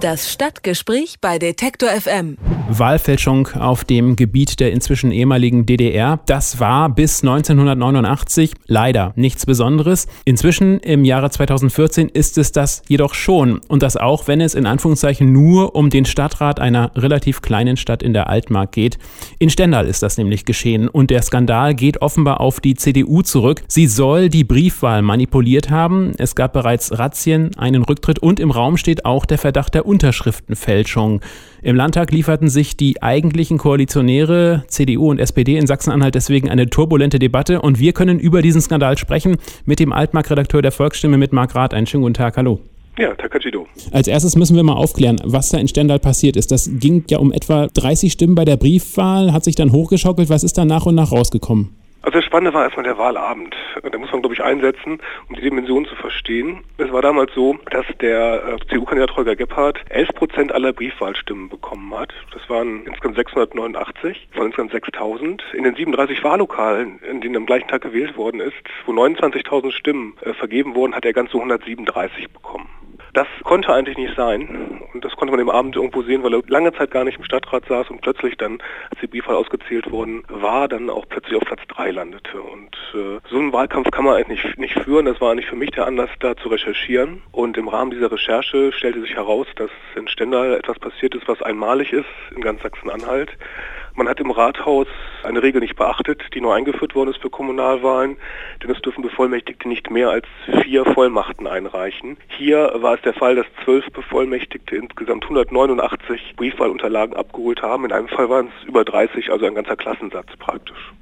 Das Stadtgespräch bei Detektor FM. Wahlfälschung auf dem Gebiet der inzwischen ehemaligen DDR. Das war bis 1989 leider nichts Besonderes. Inzwischen im Jahre 2014 ist es das jedoch schon. Und das auch, wenn es in Anführungszeichen nur um den Stadtrat einer relativ kleinen Stadt in der Altmark geht. In Stendal ist das nämlich geschehen. Und der Skandal geht offenbar auf die CDU zurück. Sie soll die Briefwahl manipuliert haben. Es gab bereits Razzien, einen Rücktritt und im Raum steht auch der Verdacht der Unterschriftenfälschung. Im Landtag lieferten sich die eigentlichen Koalitionäre CDU und SPD in Sachsen-Anhalt deswegen eine turbulente Debatte und wir können über diesen Skandal sprechen mit dem Altmark-Redakteur der Volksstimme, mit Marc Rath. Einen schönen guten Tag, hallo. Ja, Takachido. Als erstes müssen wir mal aufklären, was da in Stendal passiert ist. Das ging ja um etwa 30 Stimmen bei der Briefwahl, hat sich dann hochgeschaukelt. Was ist da nach und nach rausgekommen? Also das Spannende war erstmal der Wahlabend. Da muss man, glaube ich, einsetzen, um die Dimension zu verstehen. Es war damals so, dass der äh, CDU-Kandidat Holger Gebhardt 11 Prozent aller Briefwahlstimmen bekommen hat. Das waren insgesamt 689 von insgesamt 6000. In den 37 Wahllokalen, in denen am gleichen Tag gewählt worden ist, wo 29.000 Stimmen äh, vergeben wurden, hat er ganze 137 bekommen. Das konnte eigentlich nicht sein. Und das konnte man im Abend irgendwo sehen, weil er lange Zeit gar nicht im Stadtrat saß und plötzlich dann, als die Briefwahl ausgezählt worden war, dann auch plötzlich auf Platz 3 landete. Und äh, so einen Wahlkampf kann man eigentlich nicht, nicht führen. Das war eigentlich für mich der Anlass, da zu recherchieren. Und im Rahmen dieser Recherche stellte sich heraus, dass in Stendal etwas passiert ist, was einmalig ist in ganz Sachsen-Anhalt. Man hat im Rathaus eine Regel nicht beachtet, die neu eingeführt worden ist für Kommunalwahlen, denn es dürfen Bevollmächtigte nicht mehr als vier Vollmachten einreichen. Hier war es der Fall, dass zwölf Bevollmächtigte insgesamt 189 Briefwahlunterlagen abgeholt haben. In einem Fall waren es über 30, also ein ganzer Klassensatz praktisch.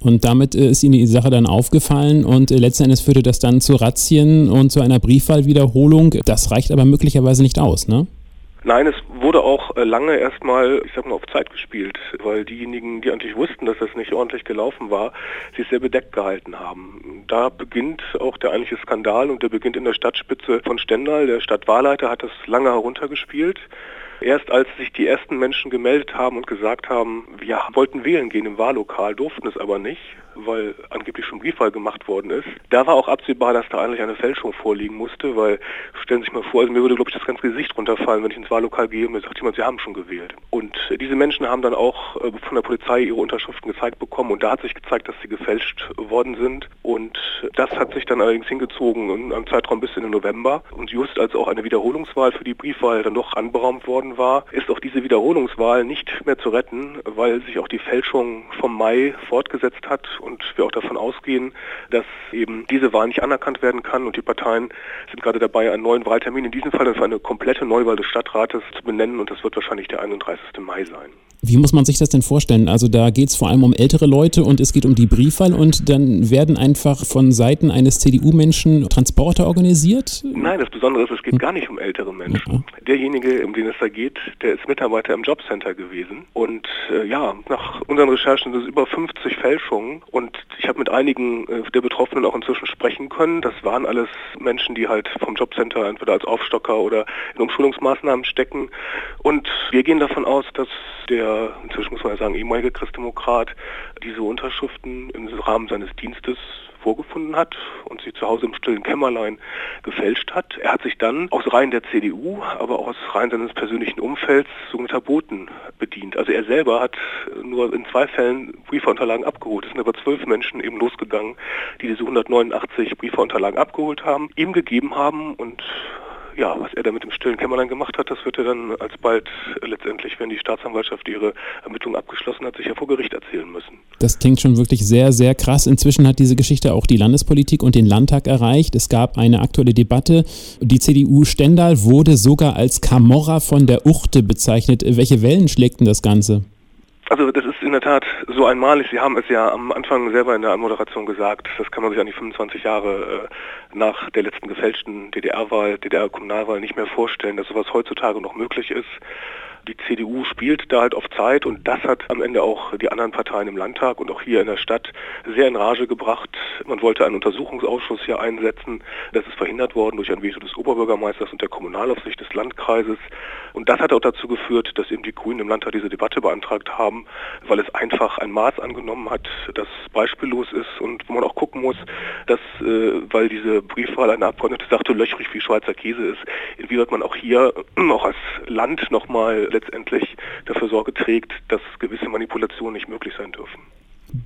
Und damit äh, ist Ihnen die Sache dann aufgefallen und äh, letzten Endes führte das dann zu Razzien und zu einer Briefwahlwiederholung. Das reicht aber möglicherweise nicht aus, ne? Nein, es wurde auch äh, lange erstmal, ich sag mal, auf Zeit gespielt, weil diejenigen, die eigentlich wussten, dass das nicht ordentlich gelaufen war, sich sehr bedeckt gehalten haben. Da beginnt auch der eigentliche Skandal und der beginnt in der Stadtspitze von Stendal. Der Stadtwahlleiter hat das lange heruntergespielt. Erst als sich die ersten Menschen gemeldet haben und gesagt haben, wir wollten wählen gehen im Wahllokal, durften es aber nicht, weil angeblich schon Briefwahl gemacht worden ist. Da war auch absehbar, dass da eigentlich eine Fälschung vorliegen musste, weil stellen Sie sich mal vor, also mir würde glaube ich das ganze Gesicht runterfallen, wenn ich ins Wahllokal gehe und mir sagt jemand, Sie haben schon gewählt. Und diese Menschen haben dann auch äh, von der Polizei ihre Unterschriften gezeigt bekommen und da hat sich gezeigt, dass sie gefälscht worden sind und das hat sich dann allerdings hingezogen in einem Zeitraum bis in den November und just als auch eine Wiederholungswahl für die Briefwahl dann doch anberaumt worden war, ist auch diese Wiederholungswahl nicht mehr zu retten, weil sich auch die Fälschung vom Mai fortgesetzt hat und wir auch davon ausgehen, dass eben diese Wahl nicht anerkannt werden kann und die Parteien sind gerade dabei, einen neuen Wahltermin in diesem Fall für eine komplette Neuwahl des Stadtrates zu benennen und das wird wahrscheinlich der 31. Mai sein. Wie muss man sich das denn vorstellen? Also da geht es vor allem um ältere Leute und es geht um die Briefwahl und dann werden einfach von Seiten eines CDU-Menschen Transporter organisiert? Nein, das Besondere ist, es geht gar nicht um ältere Menschen. Ja. Derjenige, um den es da geht, der ist Mitarbeiter im Jobcenter gewesen und äh, ja, nach unseren Recherchen sind es über 50 Fälschungen und ich habe mit einigen äh, der Betroffenen auch inzwischen sprechen können. Das waren alles Menschen, die halt vom Jobcenter entweder als Aufstocker oder in Umschulungsmaßnahmen stecken und wir gehen davon aus, dass der, inzwischen muss man ja sagen, ehemalige Christdemokrat diese Unterschriften im Rahmen seines Dienstes vorgefunden hat und sie zu Hause im stillen Kämmerlein gefälscht hat. Er hat sich dann aus Reihen der CDU, aber auch aus Reihen seines persönlichen Umfelds sogenannter Boten bedient. Also er selber hat nur in zwei Fällen Briefeunterlagen abgeholt. Es sind aber zwölf Menschen eben losgegangen, die diese 189 Briefeunterlagen abgeholt haben, ihm gegeben haben und ja, was er da mit dem stillen Kämmerlein gemacht hat, das wird er dann alsbald letztendlich, wenn die Staatsanwaltschaft ihre Ermittlungen abgeschlossen hat, sicher vor Gericht erzählen müssen. Das klingt schon wirklich sehr, sehr krass. Inzwischen hat diese Geschichte auch die Landespolitik und den Landtag erreicht. Es gab eine aktuelle Debatte. Die CDU Stendal wurde sogar als Camorra von der Uchte bezeichnet. Welche Wellen schlägt denn das Ganze? Also das ist in der Tat so einmalig. Sie haben es ja am Anfang selber in der Anmoderation gesagt. Das kann man sich an die 25 Jahre äh, nach der letzten gefälschten DDR-Wahl, DDR-Kommunalwahl nicht mehr vorstellen, dass sowas heutzutage noch möglich ist. Die CDU spielt da halt auf Zeit und das hat am Ende auch die anderen Parteien im Landtag und auch hier in der Stadt sehr in Rage gebracht. Man wollte einen Untersuchungsausschuss hier einsetzen. Das ist verhindert worden durch ein Veto des Oberbürgermeisters und der Kommunalaufsicht des Landkreises. Und das hat auch dazu geführt, dass eben die Grünen im Landtag diese Debatte beantragt haben weil es einfach ein Maß angenommen hat, das beispiellos ist und wo man auch gucken muss, dass, äh, weil diese Briefwahl eine Abgeordnete sagte, löchrig wie Schweizer Käse ist, inwieweit man auch hier, auch als Land nochmal letztendlich dafür Sorge trägt, dass gewisse Manipulationen nicht möglich sein dürfen.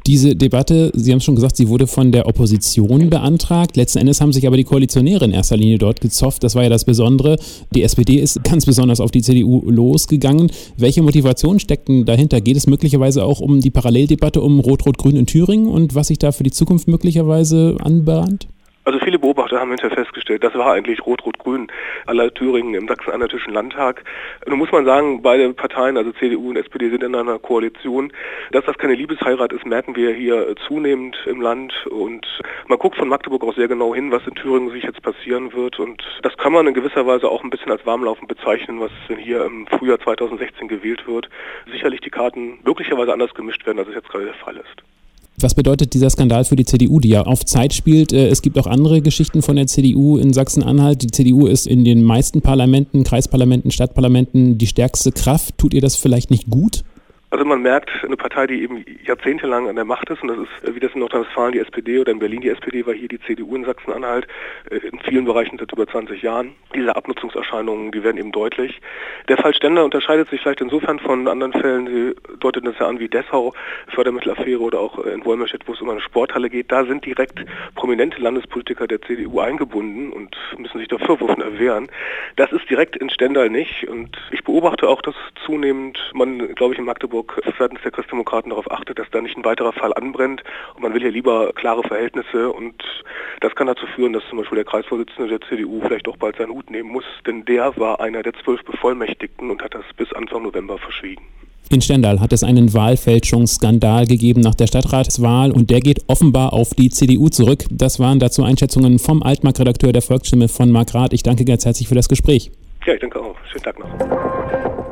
Diese Debatte, Sie haben es schon gesagt, sie wurde von der Opposition beantragt. Letzten Endes haben sich aber die Koalitionäre in erster Linie dort gezofft. Das war ja das Besondere. Die SPD ist ganz besonders auf die CDU losgegangen. Welche Motivation steckten dahinter? Geht es möglicherweise auch um die Paralleldebatte um Rot-Rot-Grün in Thüringen und was sich da für die Zukunft möglicherweise anbahnt? Also viele Beobachter haben hinterher festgestellt, das war eigentlich Rot-Rot-Grün aller Thüringen im Sachsen-Anhaltischen Landtag. Nun muss man sagen, beide Parteien, also CDU und SPD, sind in einer Koalition. Dass das keine Liebesheirat ist, merken wir hier zunehmend im Land. Und man guckt von Magdeburg auch sehr genau hin, was in Thüringen sich jetzt passieren wird. Und das kann man in gewisser Weise auch ein bisschen als Warmlaufen bezeichnen, was hier im Frühjahr 2016 gewählt wird. Sicherlich die Karten möglicherweise anders gemischt werden, als es jetzt gerade der Fall ist. Was bedeutet dieser Skandal für die CDU, die ja auf Zeit spielt? Äh, es gibt auch andere Geschichten von der CDU in Sachsen-Anhalt. Die CDU ist in den meisten Parlamenten, Kreisparlamenten, Stadtparlamenten die stärkste Kraft. Tut ihr das vielleicht nicht gut? Also man merkt, eine Partei, die eben jahrzehntelang an der Macht ist, und das ist wie das in Nordrhein-Westfalen die SPD oder in Berlin die SPD war, hier die CDU in Sachsen-Anhalt, äh, in vielen Bereichen seit über 20 Jahren. Diese Abnutzungserscheinungen, die werden eben deutlich. Der Fall Stender unterscheidet sich vielleicht insofern von anderen Fällen, Sie deuten das ja an wie Dessau, Fördermittelaffäre oder auch in Wolmerstedt, wo es um eine Sporthalle geht. Da sind direkt prominente Landespolitiker der CDU eingebunden und müssen sich da Vorwürfen erwehren. Das ist direkt in Stendal nicht und ich beobachte auch, dass zunehmend man, glaube ich, in Magdeburg Brandenburg seitens der Christdemokraten darauf achtet, dass da nicht ein weiterer Fall anbrennt. Und man will hier lieber klare Verhältnisse und das kann dazu führen, dass zum Beispiel der Kreisvorsitzende der CDU vielleicht auch bald seinen Hut nehmen muss, denn der war einer der zwölf Bevollmächtigten und hat das bis Anfang November verschwiegen. In Stendal hat es einen Wahlfälschungsskandal gegeben nach der Stadtratswahl und der geht offenbar auf die CDU zurück. Das waren dazu Einschätzungen vom Altmark-Redakteur der Volksstimme von Mark Rath. Ich danke ganz herzlich für das Gespräch. Ja, ich danke auch. Schönen Tag noch.